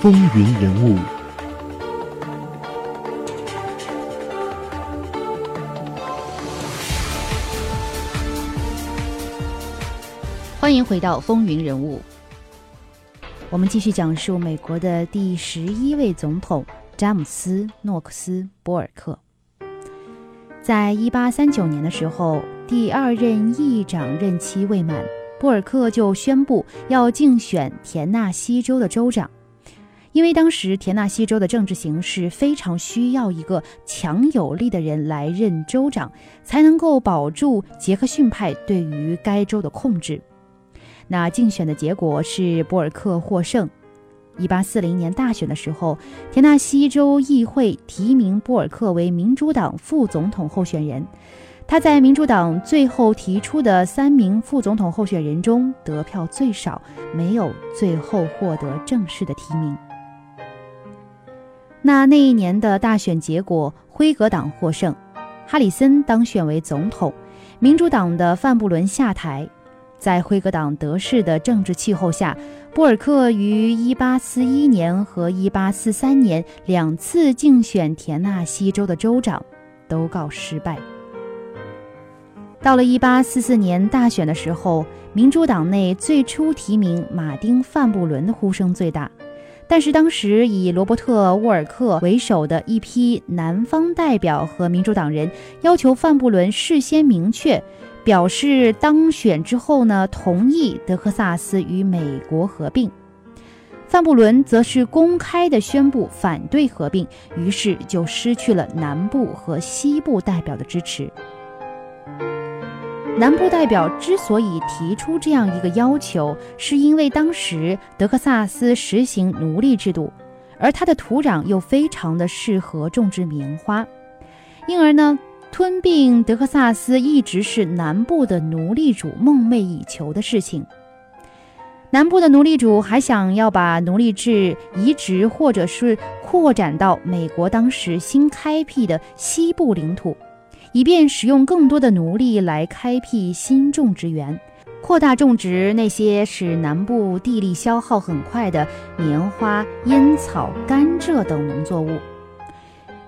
风云人物。欢迎回到《风云人物》，我们继续讲述美国的第十一位总统詹姆斯·诺克斯·波尔克。在一八三九年的时候，第二任议长任期未满，波尔克就宣布要竞选田纳西州的州长。因为当时田纳西州的政治形势非常需要一个强有力的人来任州长，才能够保住杰克逊派对于该州的控制。那竞选的结果是博尔克获胜。一八四零年大选的时候，田纳西州议会提名波尔克为民主党副总统候选人。他在民主党最后提出的三名副总统候选人中得票最少，没有最后获得正式的提名。那那一年的大选结果，辉格党获胜，哈里森当选为总统，民主党的范布伦下台。在辉格党得势的政治气候下，波尔克于1841年和1843年两次竞选田纳西州的州长，都告失败。到了1844年大选的时候，民主党内最初提名马丁·范布伦的呼声最大。但是当时以罗伯特·沃尔克为首的一批南方代表和民主党人要求范布伦事先明确表示当选之后呢，同意德克萨斯与美国合并。范布伦则是公开的宣布反对合并，于是就失去了南部和西部代表的支持。南部代表之所以提出这样一个要求，是因为当时德克萨斯实行奴隶制度，而它的土壤又非常的适合种植棉花，因而呢，吞并德克萨斯一直是南部的奴隶主梦寐以求的事情。南部的奴隶主还想要把奴隶制移植或者是扩展到美国当时新开辟的西部领土。以便使用更多的奴隶来开辟新种植园，扩大种植那些使南部地力消耗很快的棉花、烟草、甘蔗等农作物。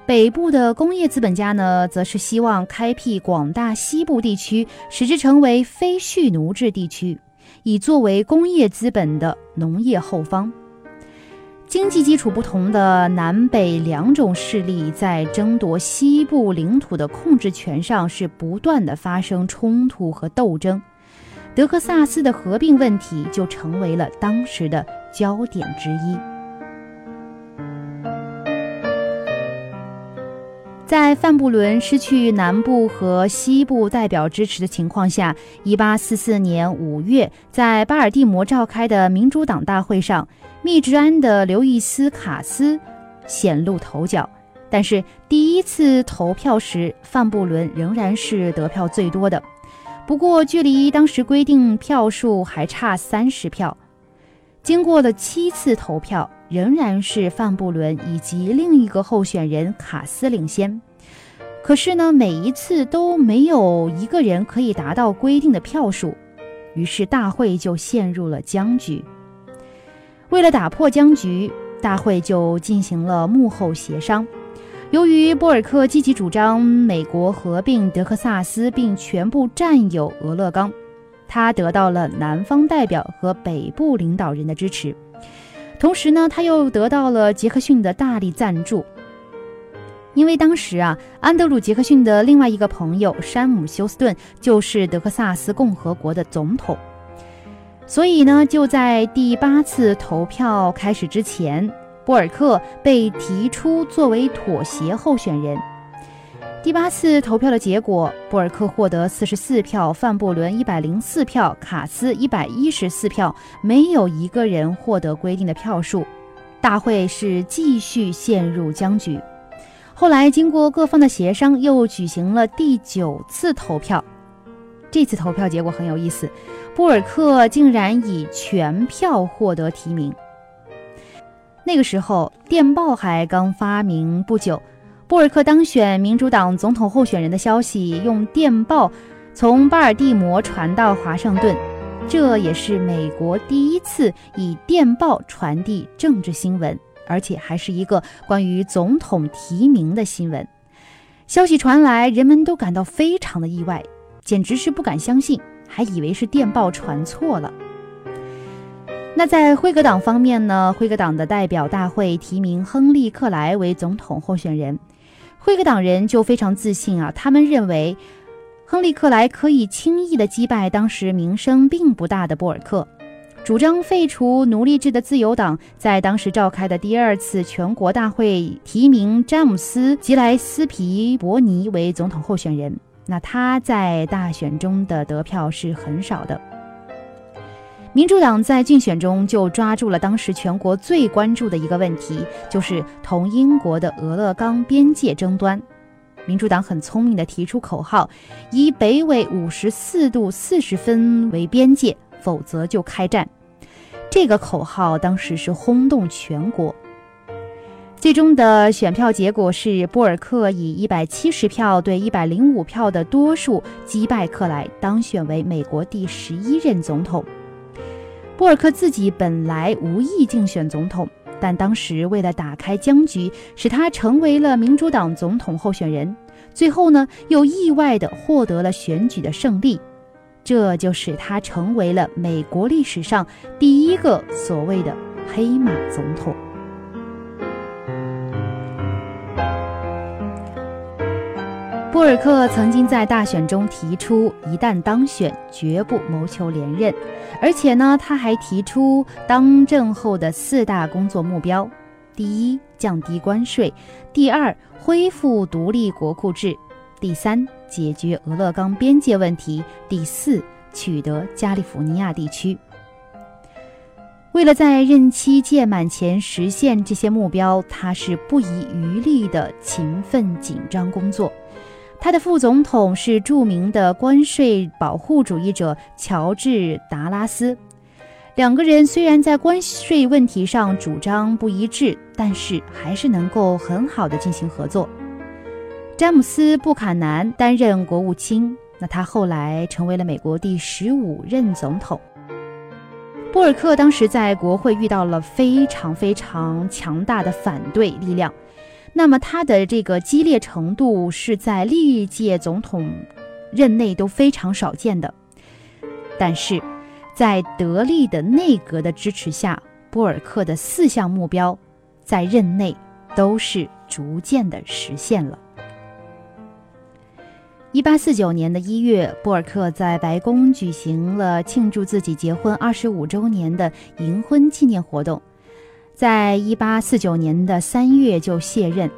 北部的工业资本家呢，则是希望开辟广大西部地区，使之成为非蓄奴制地区，以作为工业资本的农业后方。经济基础不同的南北两种势力在争夺西部领土的控制权上是不断的发生冲突和斗争，德克萨斯的合并问题就成为了当时的焦点之一。在范布伦失去南部和西部代表支持的情况下，1844年5月，在巴尔的摩召开的民主党大会上。密执安的刘易斯·卡斯显露头角，但是第一次投票时，范布伦仍然是得票最多的。不过，距离当时规定票数还差三十票。经过了七次投票，仍然是范布伦以及另一个候选人卡斯领先。可是呢，每一次都没有一个人可以达到规定的票数，于是大会就陷入了僵局。为了打破僵局，大会就进行了幕后协商。由于波尔克积极主张美国合并德克萨斯并全部占有俄勒冈，他得到了南方代表和北部领导人的支持。同时呢，他又得到了杰克逊的大力赞助。因为当时啊，安德鲁·杰克逊的另外一个朋友山姆·休斯顿就是德克萨斯共和国的总统。所以呢，就在第八次投票开始之前，波尔克被提出作为妥协候选人。第八次投票的结果，波尔克获得四十四票，范布伦一百零四票，卡斯一百一十四票，没有一个人获得规定的票数。大会是继续陷入僵局。后来经过各方的协商，又举行了第九次投票。这次投票结果很有意思。波尔克竟然以全票获得提名。那个时候，电报还刚发明不久，波尔克当选民主党总统候选人的消息用电报从巴尔的摩传到华盛顿，这也是美国第一次以电报传递政治新闻，而且还是一个关于总统提名的新闻。消息传来，人们都感到非常的意外，简直是不敢相信，还以为是电报传错了。那在辉格党方面呢？辉格党的代表大会提名亨利·克莱为总统候选人，辉格党人就非常自信啊，他们认为。亨利·克莱可以轻易地击败当时名声并不大的布尔克。主张废除奴隶制的自由党在当时召开的第二次全国大会提名詹姆斯·吉莱斯皮伯尼为总统候选人。那他在大选中的得票是很少的。民主党在竞选中就抓住了当时全国最关注的一个问题，就是同英国的俄勒冈边界争端。民主党很聪明地提出口号，以北纬五十四度四十分为边界，否则就开战。这个口号当时是轰动全国。最终的选票结果是，波尔克以一百七十票对一百零五票的多数击败克莱，当选为美国第十一任总统。波尔克自己本来无意竞选总统。但当时为了打开僵局，使他成为了民主党总统候选人，最后呢又意外地获得了选举的胜利，这就使他成为了美国历史上第一个所谓的黑马总统。波尔克曾经在大选中提出，一旦当选，绝不谋求连任。而且呢，他还提出当政后的四大工作目标：第一，降低关税；第二，恢复独立国库制；第三，解决俄勒冈边界问题；第四，取得加利福尼亚地区。为了在任期届满前实现这些目标，他是不遗余力的勤奋紧张工作。他的副总统是著名的关税保护主义者乔治·达拉斯。两个人虽然在关税问题上主张不一致，但是还是能够很好的进行合作。詹姆斯·布坎南担任国务卿，那他后来成为了美国第十五任总统。波尔克当时在国会遇到了非常非常强大的反对力量。那么他的这个激烈程度是在历届总统任内都非常少见的，但是，在得力的内阁的支持下，波尔克的四项目标在任内都是逐渐的实现了。一八四九年的一月，波尔克在白宫举行了庆祝自己结婚二十五周年的银婚纪念活动。在一八四九年的三月就卸任，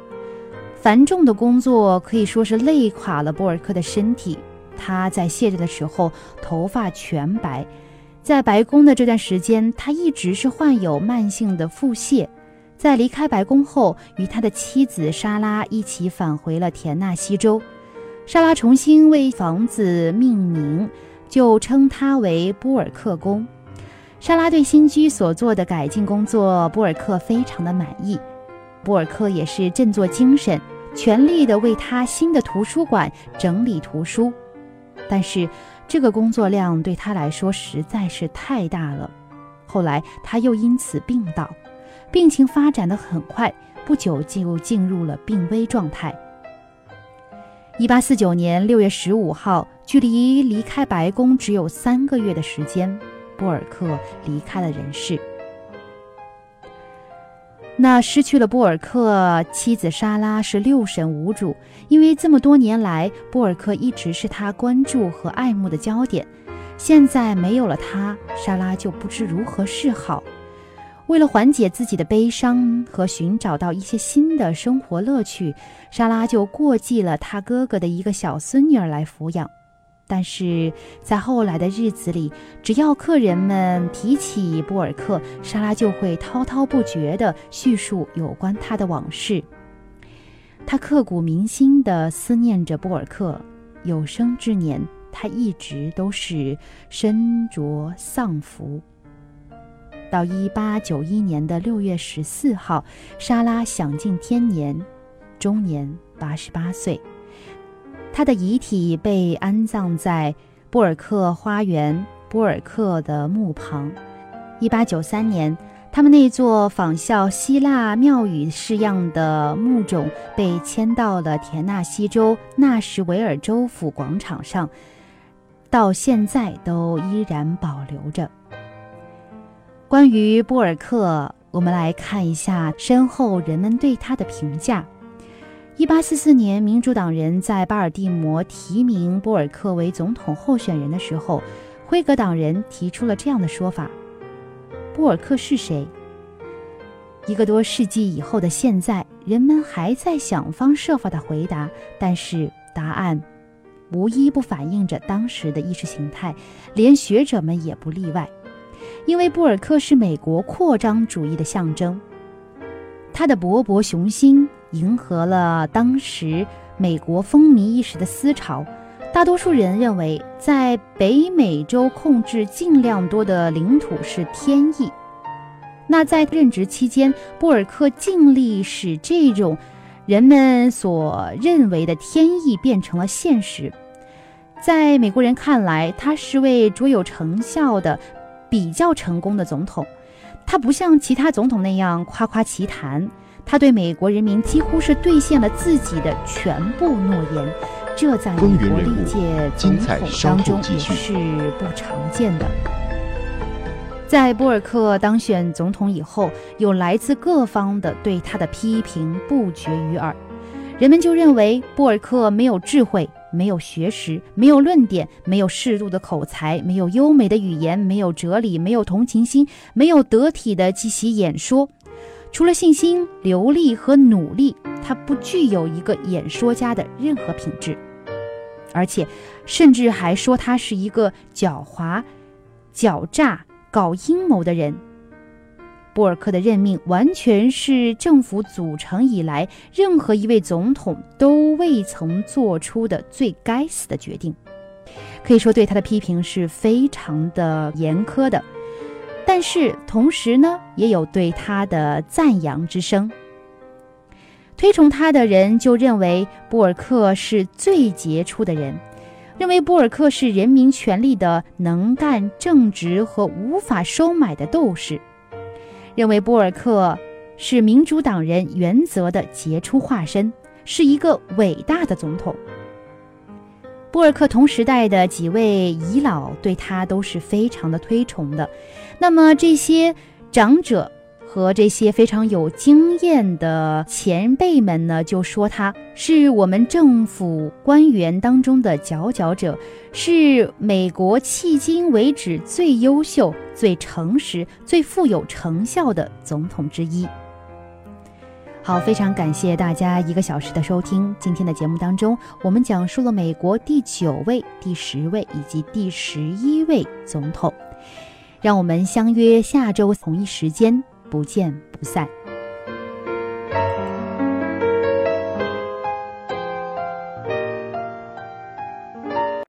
繁重的工作可以说是累垮了波尔克的身体。他在卸任的时候头发全白，在白宫的这段时间，他一直是患有慢性的腹泻。在离开白宫后，与他的妻子莎拉一起返回了田纳西州。莎拉重新为房子命名，就称它为波尔克宫。莎拉对新居所做的改进工作，波尔克非常的满意。波尔克也是振作精神，全力的为他新的图书馆整理图书。但是这个工作量对他来说实在是太大了。后来他又因此病倒，病情发展的很快，不久就进入了病危状态。一八四九年六月十五号，距离离开白宫只有三个月的时间。波尔克离开了人世。那失去了波尔克，妻子莎拉是六神无主，因为这么多年来，波尔克一直是他关注和爱慕的焦点。现在没有了他，莎拉就不知如何是好。为了缓解自己的悲伤和寻找到一些新的生活乐趣，莎拉就过继了他哥哥的一个小孙女儿来抚养。但是在后来的日子里，只要客人们提起波尔克，莎拉就会滔滔不绝地叙述有关他的往事。他刻骨铭心地思念着波尔克，有生之年，他一直都是身着丧服。到一八九一年的六月十四号，莎拉享尽天年，终年八十八岁。他的遗体被安葬在布尔克花园波尔克的墓旁。一八九三年，他们那座仿效希腊庙宇式样的墓冢被迁到了田纳西州纳什维尔州府广场上，到现在都依然保留着。关于波尔克，我们来看一下身后人们对他的评价。一八四四年，民主党人在巴尔的摩提名波尔克为总统候选人的时候，辉格党人提出了这样的说法：波尔克是谁？一个多世纪以后的现在，人们还在想方设法的回答，但是答案无一不反映着当时的意识形态，连学者们也不例外。因为波尔克是美国扩张主义的象征，他的勃勃雄心。迎合了当时美国风靡一时的思潮，大多数人认为，在北美洲控制尽量多的领土是天意。那在任职期间，波尔克尽力使这种人们所认为的天意变成了现实。在美国人看来，他是位卓有成效的、比较成功的总统。他不像其他总统那样夸夸其谈。他对美国人民几乎是兑现了自己的全部诺言，这在美国历届总统当中也是不常见的。在波尔克当选总统以后，有来自各方的对他的批评不绝于耳，人们就认为波尔克没有智慧，没有学识，没有论点，没有适度的口才，没有优美的语言，没有哲理，没有同情心，没有得体的即席演说。除了信心、流利和努力，他不具有一个演说家的任何品质，而且甚至还说他是一个狡猾、狡诈、搞阴谋的人。布尔克的任命完全是政府组成以来任何一位总统都未曾做出的最该死的决定，可以说对他的批评是非常的严苛的。但是同时呢，也有对他的赞扬之声。推崇他的人就认为波尔克是最杰出的人，认为波尔克是人民权力的能干、正直和无法收买的斗士，认为波尔克是民主党人原则的杰出化身，是一个伟大的总统。布尔克同时代的几位遗老对他都是非常的推崇的，那么这些长者和这些非常有经验的前辈们呢，就说他是我们政府官员当中的佼佼者，是美国迄今为止最优秀、最诚实、最富有成效的总统之一。好，非常感谢大家一个小时的收听。今天的节目当中，我们讲述了美国第九位、第十位以及第十一位总统。让我们相约下周同一时间，不见不散。